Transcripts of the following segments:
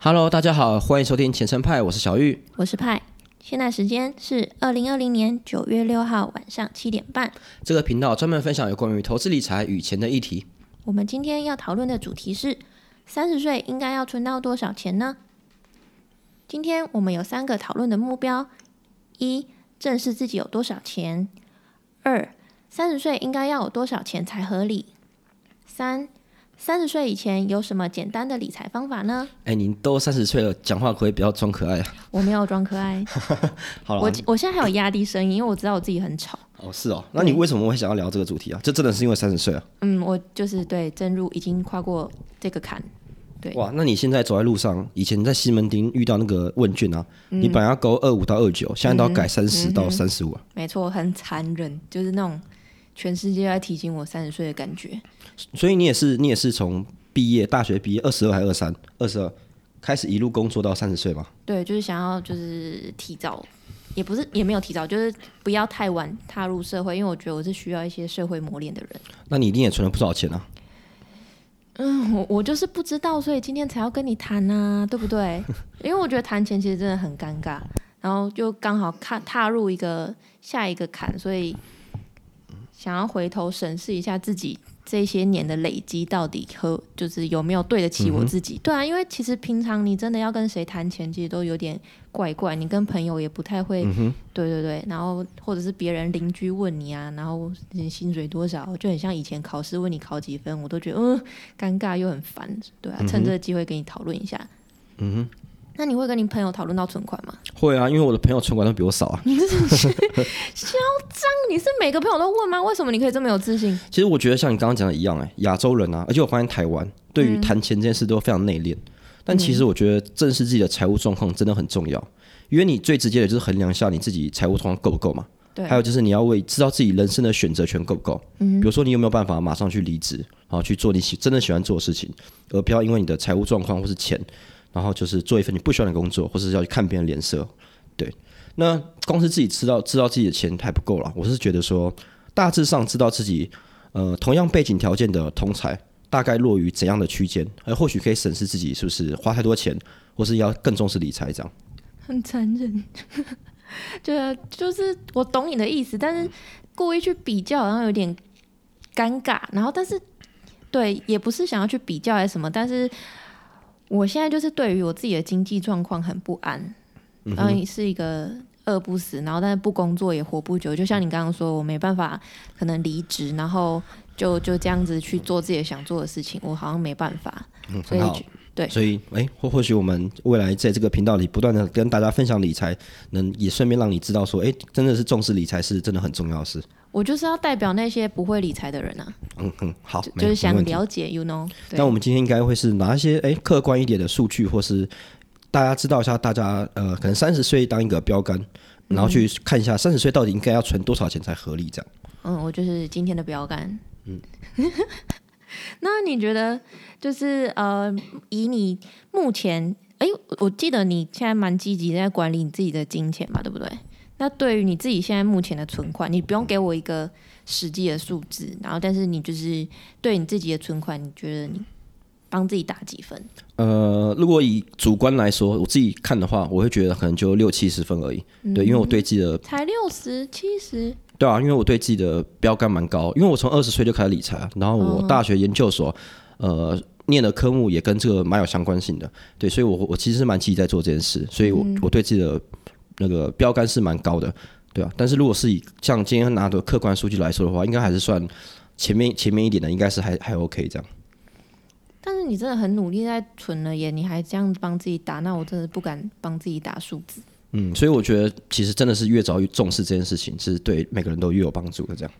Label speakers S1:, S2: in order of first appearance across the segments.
S1: Hello，大家好，欢迎收听前程派，我是小玉。
S2: 我是派，现在时间是二零二零年九月六号晚上七点半。
S1: 这个频道专门分享有关于投资理财与钱的议题。
S2: 我们今天要讨论的主题是：三十岁应该要存到多少钱呢？今天我们有三个讨论的目标：一、正视自己有多少钱；二、三十岁应该要有多少钱才合理；三、三十岁以前有什么简单的理财方法呢？
S1: 哎，您都三十岁了，讲话可以不要装可爱啊？
S2: 我没有装可爱，
S1: 好了，
S2: 我我现在还有压低声音，因为我知道我自己很吵。
S1: 哦是哦，那你为什么会想要聊这个主题啊？这真的是因为三十岁啊？
S2: 嗯，我就是对正入已经跨过这个坎，对，
S1: 哇，那你现在走在路上，以前在西门町遇到那个问卷啊，你本来要勾二五到二九，现在都要改三十到三十五啊。
S2: 没错，很残忍，就是那种全世界在提醒我三十岁的感觉。
S1: 所以你也是，你也是从毕业大学毕业二十二还二三二十二开始一路工作到三十岁吗？
S2: 对，就是想要就是提早，也不是也没有提早，就是不要太晚踏入社会，因为我觉得我是需要一些社会磨练的人。
S1: 那你一定也存了不少钱啊？
S2: 嗯，我我就是不知道，所以今天才要跟你谈啊，对不对？因为我觉得谈钱其实真的很尴尬，然后就刚好看踏入一个下一个坎，所以想要回头审视一下自己这些年的累积，到底和就是有没有对得起我自己？对啊，因为其实平常你真的要跟谁谈钱，其实都有点怪怪，你跟朋友也不太会，对对对，然后或者是别人邻居问你啊，然后你薪水多少，就很像以前考试问你考几分，我都觉得嗯尴尬又很烦，对啊，趁这个机会跟你讨论一下。
S1: 嗯哼，
S2: 那你会跟你朋友讨论到存款吗？
S1: 会啊，因为我的朋友存款都比我少啊。
S2: 你是嚣张！你是每个朋友都问吗？为什么你可以这么有自信？
S1: 其实我觉得像你刚刚讲的一样、哎，亚洲人啊，而且我发现台湾对于谈钱这件事都非常内敛。但其实我觉得正视自己的财务状况真的很重要，因为你最直接的就是衡量一下你自己财务状况够不够嘛。
S2: 对，
S1: 还有就是你要为知道自己人生的选择权够不够。嗯，比如说你有没有办法马上去离职，然后去做你喜真的喜欢做的事情，而不要因为你的财务状况或是钱，然后就是做一份你不喜欢的工作，或是要去看别人脸色。对，那光是自己知道知道自己的钱还不够了，我是觉得说大致上知道自己呃同样背景条件的同才大概落于怎样的区间，而或许可以审视自己是不是花太多钱，或是要更重视理财这样。
S2: 很残忍。对啊，就是我懂你的意思，但是故意去比较，好像有点尴尬。然后，但是对，也不是想要去比较还是什么，但是我现在就是对于我自己的经济状况很不安，然后是一个饿不死，然后但是不工作也活不久。就像你刚刚说，我没办法可能离职，然后就就这样子去做自己想做的事情，我好像没办法。
S1: 嗯，
S2: 所以。对
S1: 所以，哎、或或许我们未来在这个频道里不断的跟大家分享理财，能也顺便让你知道说，哎、真的是重视理财是真的很重要的事。
S2: 我就是要代表那些不会理财的人啊，
S1: 嗯嗯，好，没
S2: 就是想了解，you know。
S1: 那我们今天应该会是拿一些哎、客观一点的数据，或是大家知道一下，大家呃可能三十岁当一个标杆，然后去看一下三十岁到底应该要存多少钱才合理这样。
S2: 嗯，我就是今天的标杆。嗯，那你觉得就是呃，以你目前，哎、我记得你现在蛮积极在管理你自己的金钱嘛，对不对？那对于你自己现在目前的存款，你不用给我一个实际的数字，然后但是你就是对你自己的存款，你觉得你帮自己打几分？
S1: 呃，如果以主观来说，我自己看的话，我会觉得可能就六七十分而已。对，因为我对自己的
S2: 才六十七十，
S1: 对啊，因为我对自己的标杆蛮高，因为我从二十岁就开始理财啊，然后我大学研究所，呃，念的科目也跟这个蛮有相关性的，对，所以我我其实是蛮积极在做这件事，所以我、我对自己的那个标杆是蛮高的，对啊，但是如果是以像今天拿的客观数据来说的话，应该还是算前面前面一点的，应该是还还 OK 这样。
S2: 但是你真的很努力在存了耶，你还这样帮自己打，那我真的不敢帮自己打数字。
S1: 嗯，所以我觉得其实真的是越早越重视这件事情，是对每个人都越有帮助的。这样，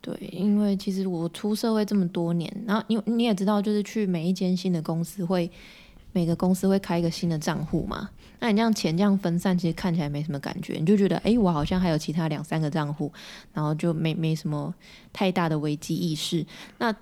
S2: 对，因为其实我出社会这么多年，然后你你也知道，就是去每一间新的公司会，每个公司会开一个新的账户嘛。那你这样钱这样分散，其实看起来没什么感觉，你就觉得，哎，我好像还有其他两三个账户，然后就没没什么太大的危机意识。那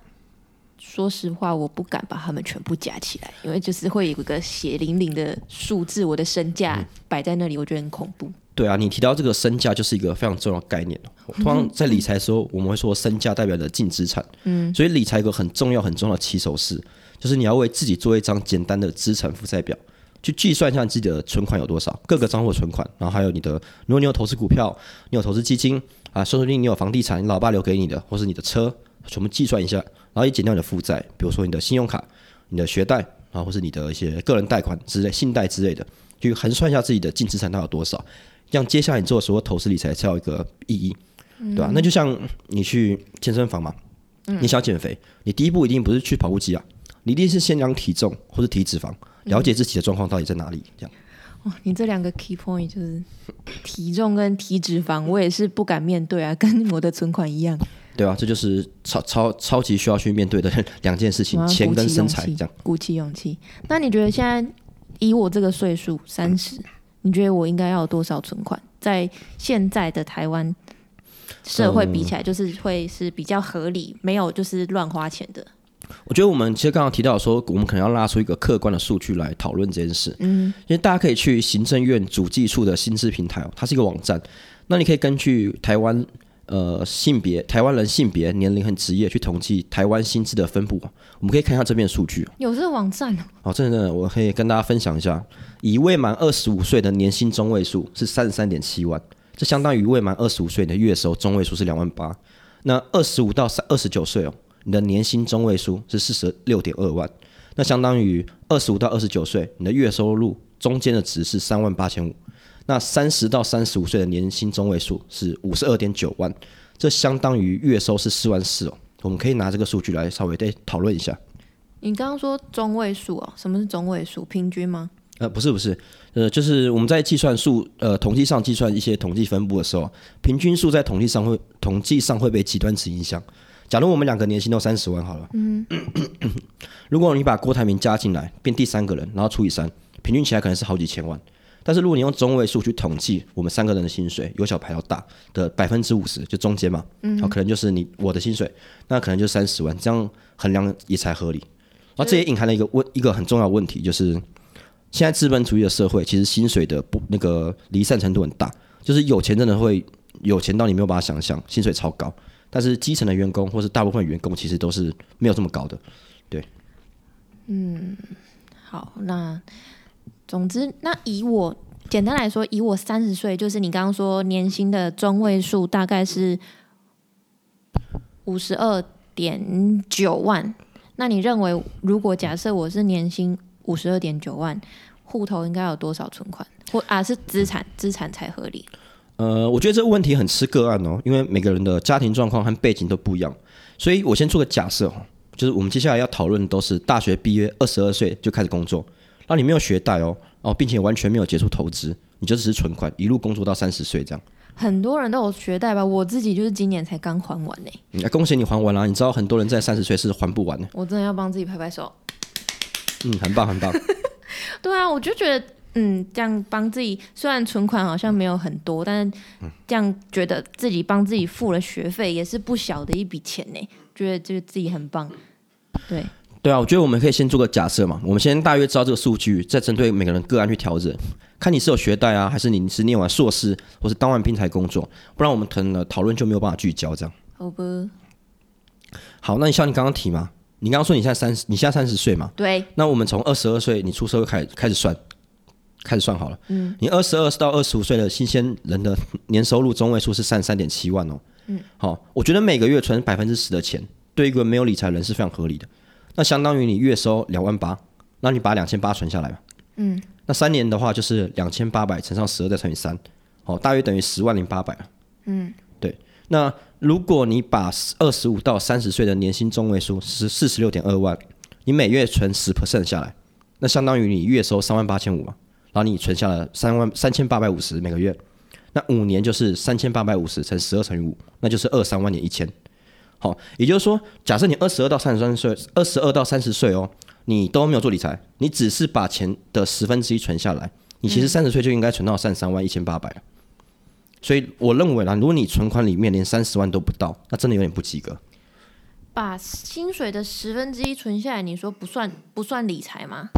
S2: 说实话，我不敢把它们全部加起来，因为就是会有一个血淋淋的数字，我的身价摆在那里，我觉得很恐怖。
S1: 对啊，你提到这个身价就是一个非常重要的概念。通常在理财的时候，我们会说身价代表的净资产。嗯，所以理财有个很重要很重要的起手式，就是你要为自己做一张简单的资产负债表，去计算一下自己的存款有多少，各个账户存款，然后还有你的，如果你有投资股票，你有投资基金啊，说不定你有房地产，你老爸留给你的，或是你的车，全部计算一下，然后也减掉你的负债，比如说你的信用卡、你的学贷啊，或是你的一些个人贷款之类、信贷之类的，去衡算一下自己的净资产到底有多少。让接下来你做所有投资理财才有一个意义，对吧？那就像你去健身房嘛，你想减肥，你第一步一定不是去跑步机啊，你一定是先量体重或者体脂肪，了解自己的状况到底在哪里。这样，
S2: 哇，你这两个 key point 就是体重跟体脂肪，我也是不敢面对啊，跟我的存款一样。
S1: 对啊，这就是超超超级需要去面对的 两件事情：钱跟身材。这样，
S2: 鼓起勇气。那你觉得现在以我这个岁数三十？你觉得我应该要有多少存款？在现在的台湾社会比起来，就是会是比较合理，没有就是乱花钱的。
S1: 我觉得我们其实刚刚提到说，我们可能要拉出一个客观的数据来讨论这件事。嗯，因为大家可以去行政院主计处的薪资平台哦，它是一个网站，那你可以根据台湾。呃，性别台湾人性别、年龄和职业去统计台湾薪资的分布，我们可以看一下这边数据。
S2: 有这个网站
S1: 哦。哦，真的真的，我可以跟大家分享一下，以未满二十五岁的年薪中位数是三十三点七万，这相当于未满二十五岁的月收中位数是两万八。那二十五到三二十九岁哦，你的年薪中位数是四十六点二万，那相当于二十五到二十九岁你的月收入中间的值是三万八千五。那三十到三十五岁的年薪中位数是五十二点九万，这相当于月收是四万四哦。我们可以拿这个数据来稍微再讨论一下。
S2: 你刚刚说中位数哦，什么是中位数？平均吗？
S1: 呃，不是不是，呃，就是我们在计算数呃统计上计算一些统计分布的时候，平均数在统计上会统计上会被极端值影响。假如我们两个年薪都三十万好了，嗯，如果你把郭台铭加进来变第三个人，然后除以三，平均起来可能是好几千万。但是如果你用中位数去统计我们三个人的薪水，由小排到大的百分之五十，就中间嘛，嗯，好，可能就是你我的薪水，那可能就三十万，这样衡量也才合理。然后这也隐含了一个问一个很重要的问题，就是现在资本主义的社会，其实薪水的不那个离散程度很大，就是有钱真的会有钱到你没有办法想象，薪水超高，但是基层的员工或是大部分员工其实都是没有这么高的，对。
S2: 嗯，好，那。总之，那以我简单来说，以我三十岁，就是你刚刚说年薪的中位数大概是五十二点九万。那你认为，如果假设我是年薪五十二点九万，户头应该有多少存款？或啊是资产，资产才合理？
S1: 呃，我觉得这个问题很吃个案哦，因为每个人的家庭状况和背景都不一样。所以我先做个假设哦，就是我们接下来要讨论都是大学毕业二十二岁就开始工作。那你没有学贷哦，哦，并且完全没有接触投资，你就只是存款，一路工作到三十岁这样。
S2: 很多人都有学贷吧？我自己就是今年才刚还完呢。
S1: 恭喜你还完了！你知道很多人在三十岁是还不完的。
S2: 我真的要帮自己拍拍手。
S1: 嗯，很棒，很棒。
S2: 对啊，我就觉得，嗯，这样帮自己，虽然存款好像没有很多，但是这样觉得自己帮自己付了学费，也是不小的一笔钱呢。觉得就是自己很棒。对。
S1: 对啊，我觉得我们可以先做个假设嘛，我们先大约知道这个数据，再针对每个人个案去调整，看你是有学贷啊，还是你是念完硕士或是当完兵才工作，不然我们可能讨论就没有办法聚焦这样。
S2: 好吧。
S1: 好，那你像你刚刚提嘛，你刚刚说你现在三十，你现在三十岁嘛？
S2: 对。
S1: 那我们从二十二岁你出社会开始开始算，开始算好了。嗯。你二十二到二十五岁的新鲜人的年收入中位数是三十三点七万哦。嗯。好，我觉得每个月存百分之十的钱，对一个没有理财人是非常合理的。那相当于你月收两万八，那你把两千八存下来吧。嗯，那三年的话就是两千八百乘上十二再乘以三，哦，大约等于十万零八百嗯，对。那如果你把二十五到三十岁的年薪中位数是四十六点二万，你每月存十 percent 下来，那相当于你月收三万八千五嘛，然后你存下了三万三千八百五十每个月，那五年就是三千八百五十乘十二乘以五，那就是二三万点一千。好，也就是说，假设你二十二到三十三岁，二十二到三十岁哦，你都没有做理财，你只是把钱的十分之一存下来，你其实三十岁就应该存到三十三万一千八百了。所以我认为啦，如果你存款里面连三十万都不到，那真的有点不及格。
S2: 把薪水的十分之一存下来，你说不算不算理财吗？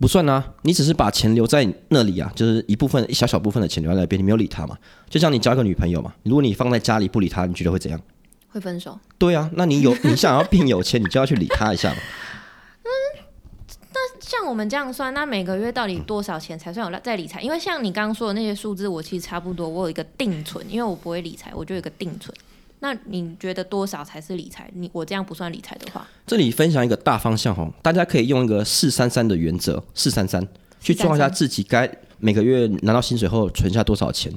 S1: 不算啊，你只是把钱留在那里啊，就是一部分一小小部分的钱留在那边，你没有理他嘛。就像你交一个女朋友嘛，如果你放在家里不理他，你觉得会怎样？
S2: 会分手。
S1: 对啊，那你有你想要变有钱，你就要去理他一下嘛。
S2: 像我们这样算，那每个月到底多少钱才算有在理财？因为像你刚刚说的那些数字，我其实差不多，我有一个定存，因为我不会理财，我就有一个定存。那你觉得多少才是理财？你我这样不算理财的话，
S1: 这里分享一个大方向哦，大家可以用一个四三三的原则，四三三去算一下自己该每个月拿到薪水后存下多少钱。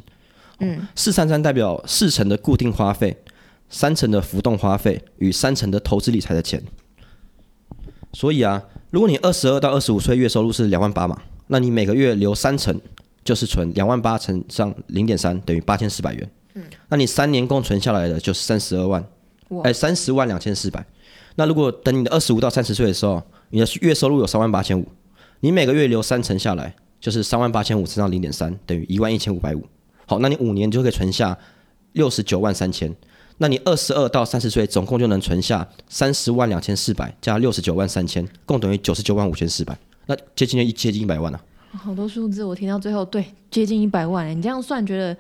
S1: 嗯，四三三代表四成的固定花费，三成的浮动花费与三成的投资理财的钱。所以啊，如果你二十二到二十五岁月收入是两万八嘛，那你每个月留三成，就是存两万八乘上零点三，等于八千四百元。嗯，那你三年共存下来的就是三十二万，哎，三十万两千四百。那如果等你的二十五到三十岁的时候，你的月收入有三万八千五，你每个月留三成下来，就是三万八千五乘上零点三，等于一万一千五百五。好，那你五年就可以存下六十九万三千。那你二十二到三十岁，总共就能存下三十万两千四百加六十九万三千，共等于九十九万五千四百。那接近一接近一百万了。
S2: 好多数字，我听到最后，对，接近一百万。你这样算，觉得？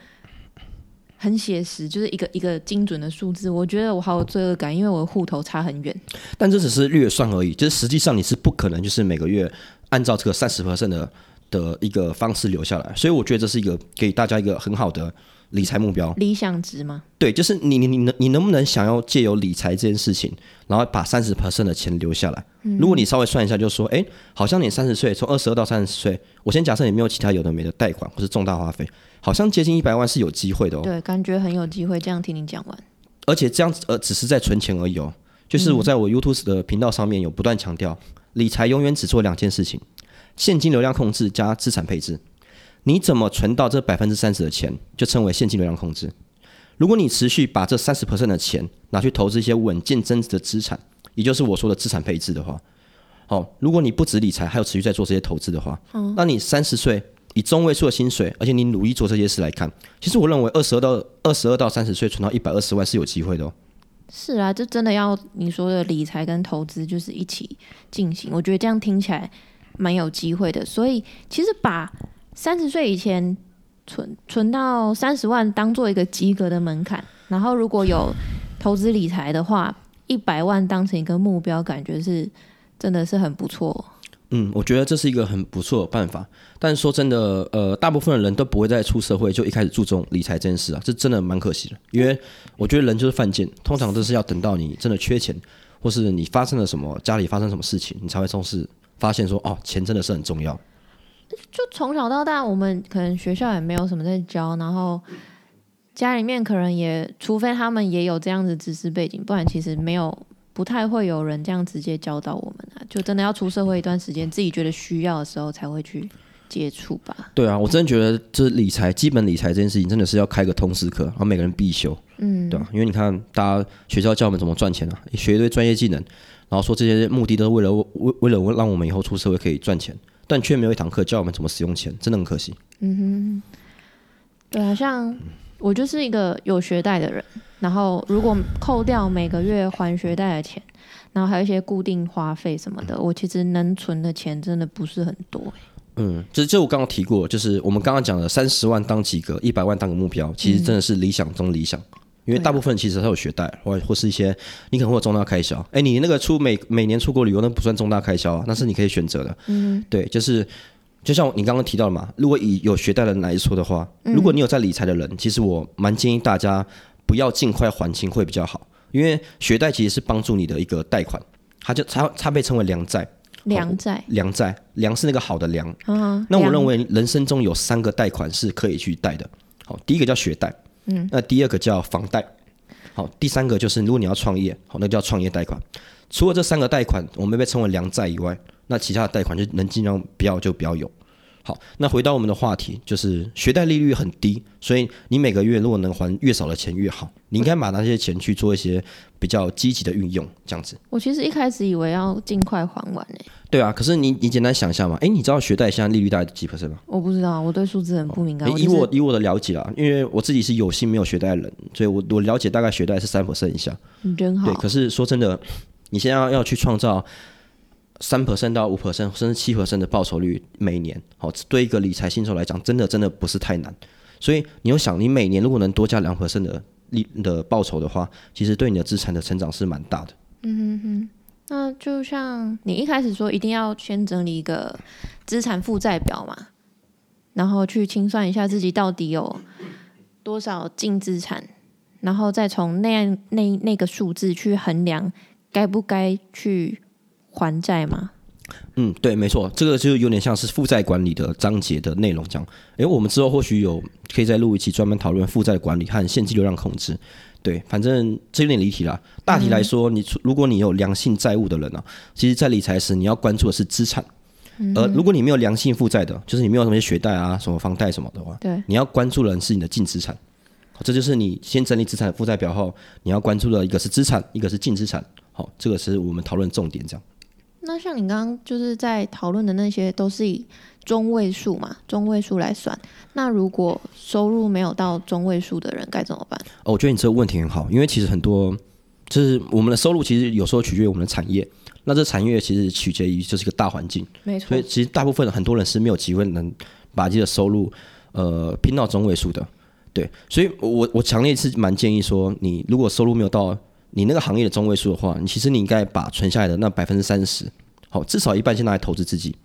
S2: 很写实，就是一个一个精准的数字。我觉得我好有罪恶感，因为我的户头差很远。
S1: 但这只是略算而已，就是实际上你是不可能就是每个月按照这个三十 percent 的的一个方式留下来。所以我觉得这是一个给大家一个很好的理财目标。
S2: 理想值吗？
S1: 对，就是你你你能你能不能想要借由理财这件事情，然后把三十 percent 的钱留下来？如果你稍微算一下，就说，哎，好像你三十岁，从二十二到三十岁，我先假设你没有其他有的没的贷款或是重大花费。好像接近一百万是有机会的哦。
S2: 对，感觉很有机会。这样听你讲完，
S1: 而且这样子呃，只是在存钱而已哦。就是我在我 YouTube 的频道上面有不断强调，理财永远只做两件事情：现金流量控制加资产配置。你怎么存到这百分之三十的钱，就称为现金流量控制。如果你持续把这三十 percent 的钱拿去投资一些稳健增值的资产，也就是我说的资产配置的话，好，如果你不止理财，还有持续在做这些投资的话，嗯，那你三十岁。以中位数的薪水，而且你努力做这些事来看，其实我认为二十二到二十二到三十岁存到一百二十万是有机会的哦。
S2: 是啊，这真的要你说的理财跟投资就是一起进行，我觉得这样听起来蛮有机会的。所以其实把三十岁以前存存到三十万当做一个及格的门槛，然后如果有投资理财的话，一百万当成一个目标，感觉是真的是很不错。
S1: 嗯，我觉得这是一个很不错的办法。但是说真的，呃，大部分的人都不会在出社会就一开始注重理财这件事啊，这真的蛮可惜的。因为我觉得人就是犯贱，通常都是要等到你真的缺钱，或是你发生了什么，家里发生什么事情，你才会重视，发现说哦，钱真的是很重要。
S2: 就从小到大，我们可能学校也没有什么在教，然后家里面可能也，除非他们也有这样子知识背景，不然其实没有。不太会有人这样直接教导我们啊，就真的要出社会一段时间，自己觉得需要的时候才会去接触吧。
S1: 对啊，我真的觉得这理财、基本理财这件事情，真的是要开个通识课，然后每个人必修。嗯，对吧？因为你看，大家学校教我们怎么赚钱啊，学一堆专业技能，然后说这些目的都是为了为为了让我们以后出社会可以赚钱，但却没有一堂课教我们怎么使用钱，真的很可惜。
S2: 嗯哼，对啊，像我就是一个有学贷的人。然后，如果扣掉每个月还学贷的钱，然后还有一些固定花费什么的，我其实能存的钱真的不是很多。
S1: 嗯，就就我刚刚提过，就是我们刚刚讲的三十万当及格，一百万当个目标，其实真的是理想中理想。因为大部分其实他有学贷，或或是一些你可能会有重大开销。哎，你那个出每每年出国旅游，那不算重大开销啊，那是你可以选择的。嗯，对，就是就像你刚刚提到的嘛，如果以有学贷的人来说的话，如果你有在理财的人，其实我蛮建议大家。不要尽快还清会比较好，因为学贷其实是帮助你的一个贷款，它就它它被称为良债。
S2: 良债，
S1: 良债，良是那个好的良。啊那我认为人生中有三个贷款是可以去贷的。好，第一个叫学贷，嗯，那第二个叫房贷，好，第三个就是如果你要创业，好，那叫创业贷款。除了这三个贷款我们被称为良债以外，那其他的贷款就能尽量不要就不要有。好，那回到我们的话题，就是学贷利率很低，所以你每个月如果能还越少的钱越好。你应该把那些钱去做一些比较积极的运用，这样子。
S2: 我其实一开始以为要尽快还完诶。
S1: 对啊，可是你你简单想一下嘛，哎，你知道学贷现在利率大概几 percent 吗？
S2: 我不知道，我对数字很不敏感。
S1: 以我以我的了解啊，因为我自己是有心没有学贷的人，所以我我了解大概学贷是三 percent 以下。
S2: 你真好。
S1: 对，可是说真的，你现在要要去创造。三 percent 到五 percent 甚至七 percent 的报酬率每年，好，对一个理财新手来讲，真的真的不是太难。所以你要想，你每年如果能多加两 percent 的利的报酬的话，其实对你的资产的成长是蛮大的。
S2: 嗯哼哼，那就像你一开始说，一定要先整理一个资产负债表嘛，然后去清算一下自己到底有多少净资产，然后再从那样那那个数字去衡量该不该去还债吗？
S1: 嗯，对，没错，这个就有点像是负债管理的章节的内容，这样。诶，我们之后或许有可以再录一期专门讨论负债管理和现金流量控制。对，反正这有点离题了。大体来说，你如果你有良性债务的人呢，其实在理财时你要关注的是资产。而如果你没有良性负债的，就是你没有什么学贷啊、什么房贷什么的话，
S2: 对，
S1: 你要关注的是你的净资产。这就是你先整理资产负债表后，你要关注的一个是资产，一个是净资产。好，这个是我们讨论重点，这样。
S2: 那像你刚刚就是在讨论的那些，都是以中位数嘛，中位数来算。那如果收入没有到中位数的人该怎么办？
S1: 哦，我觉得你这个问题很好，因为其实很多就是我们的收入其实有时候取决于我们的产业，那这产业其实取决于就是一个大环境。
S2: 没错。
S1: 所以其实大部分很多人是没有机会能把自己的收入呃拼到中位数的。对，所以我我强烈是蛮建议说，你如果收入没有到。你那个行业的中位数的话，你其实你应该把存下来的那百分之三十，好，至少一半先拿来投资自己，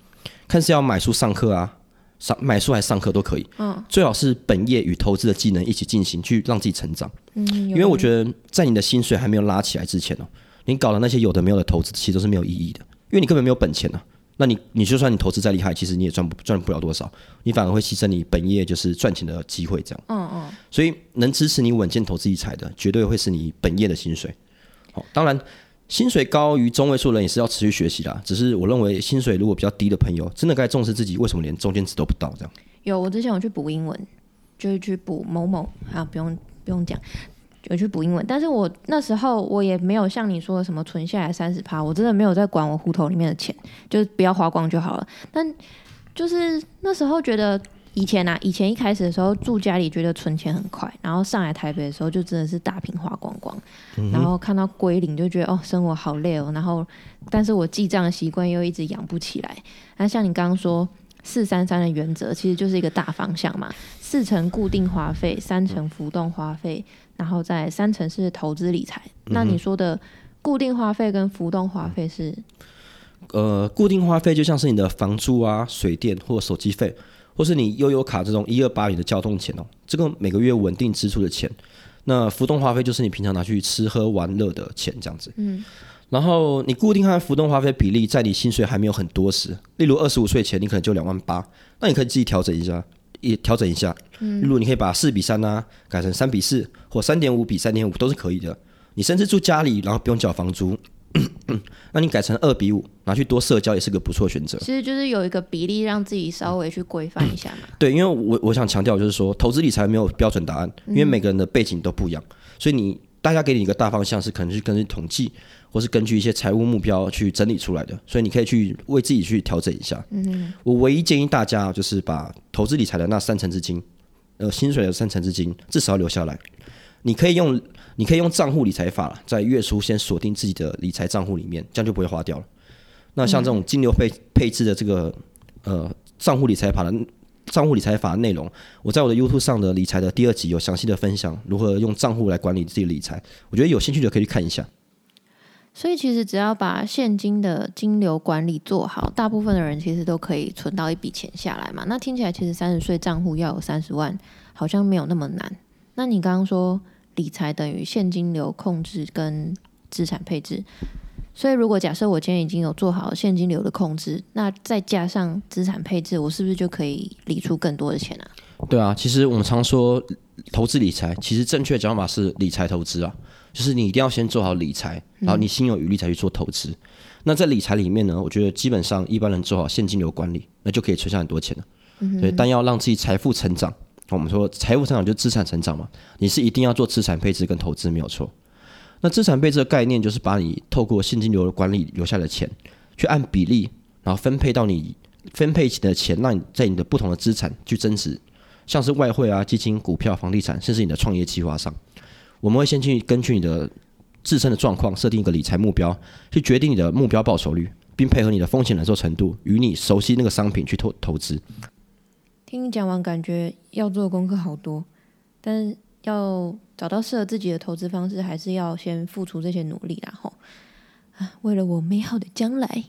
S1: 看是要买书上课啊，上买书还是上课都可以，嗯，最好是本业与投资的技能一起进行，去让自己成长，嗯，因为我觉得在你的薪水还没有拉起来之前哦，你搞的那些有的没有的投资，其实都是没有意义的，因为你根本没有本钱啊。那你你就算你投资再厉害，其实你也赚不赚不了多少，你反而会牺牲你本业就是赚钱的机会这样。嗯嗯。所以能支持你稳健投资理财的，绝对会是你本业的薪水。好，当然薪水高于中位数人也是要持续学习的。只是我认为薪水如果比较低的朋友，真的该重视自己为什么连中间值都不到这样。
S2: 有，我之前有去补英文，就是去补某某啊，不用不用讲。有去补英文，但是我那时候我也没有像你说的什么存下来三十趴，我真的没有在管我户头里面的钱，就是不要花光就好了。但就是那时候觉得以前啊，以前一开始的时候住家里觉得存钱很快，然后上来台北的时候就真的是大瓶花光光，然后看到归零就觉得哦生活好累哦，然后但是我记账的习惯又一直养不起来。那像你刚刚说四三三的原则，其实就是一个大方向嘛，四成固定花费，三成浮动花费。然后在三层是投资理财，那你说的固定花费跟浮动花费是？
S1: 呃，固定花费就像是你的房租啊、水电或手机费，或是你悠游卡这种一二八元的交通钱哦，这个每个月稳定支出的钱。那浮动花费就是你平常拿去吃喝玩乐的钱，这样子。嗯。然后你固定和浮动花费比例，在你薪水还没有很多时，例如二十五岁前你可能就两万八，那你可以自己调整一下。也调整一下，嗯，如你可以把四比三啊改成三比四，或三点五比三点五都是可以的。你甚至住家里，然后不用缴房租，那你改成二比五，拿去多社交也是个不错选择。
S2: 其实就是有一个比例，让自己稍微去规范一下嘛。
S1: 对，因为我我想强调就是说，投资理财没有标准答案，因为每个人的背景都不一样，所以你大家给你一个大方向是可能是根据统计。或是根据一些财务目标去整理出来的，所以你可以去为自己去调整一下。嗯，我唯一建议大家就是把投资理财的那三成资金，呃，薪水的三成资金至少要留下来。你可以用，你可以用账户理财法，在月初先锁定自己的理财账户里面，这样就不会花掉了。那像这种金流配配置的这个呃账户理财法的账户理财法的内容，我在我的 YouTube 上的理财的第二集有详细的分享，如何用账户来管理自己理财。我觉得有兴趣的可以去看一下。
S2: 所以其实只要把现金的金流管理做好，大部分的人其实都可以存到一笔钱下来嘛。那听起来其实三十岁账户要有三十万，好像没有那么难。那你刚刚说理财等于现金流控制跟资产配置，所以如果假设我今天已经有做好现金流的控制，那再加上资产配置，我是不是就可以理出更多的钱啊？
S1: 对啊，其实我们常说投资理财，其实正确讲法是理财投资啊。就是你一定要先做好理财，然后你心有余力才去做投资。那在理财里面呢，我觉得基本上一般人做好现金流管理，那就可以存下很多钱了。对，但要让自己财富成长，我们说财富成长就是资产成长嘛，你是一定要做资产配置跟投资没有错。那资产配置的概念就是把你透过现金流的管理留下的钱，去按比例，然后分配到你分配起的钱，让你在你的不同的资产去增值，像是外汇啊、基金、股票、房地产，甚至你的创业计划上。我们会先去根据你的自身的状况设定一个理财目标，去决定你的目标报酬率，并配合你的风险忍受程度，与你熟悉那个商品去投投资。
S2: 听你讲完，感觉要做的功课好多，但要找到适合自己的投资方式，还是要先付出这些努力啦。吼，啊，为了我美好的将来，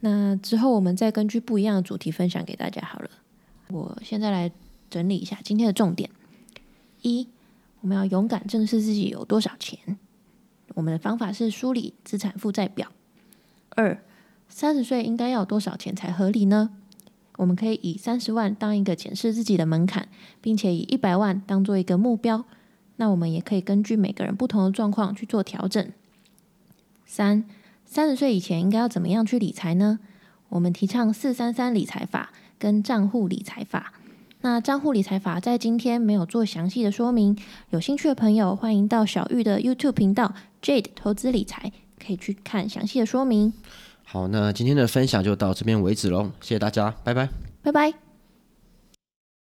S2: 那之后我们再根据不一样的主题分享给大家好了。我现在来整理一下今天的重点：一，我们要勇敢正视自己有多少钱。我们的方法是梳理资产负债表。二，三十岁应该要有多少钱才合理呢？我们可以以三十万当一个检视自己的门槛，并且以一百万当做一个目标。那我们也可以根据每个人不同的状况去做调整。三，三十岁以前应该要怎么样去理财呢？我们提倡四三三理财法跟账户理财法。那账户理财法在今天没有做详细的说明，有兴趣的朋友欢迎到小玉的 YouTube 频道 Jade 投资理财，可以去看详细的说明。
S1: 好，那今天的分享就到这边为止喽，谢谢大家，拜拜，
S2: 拜拜。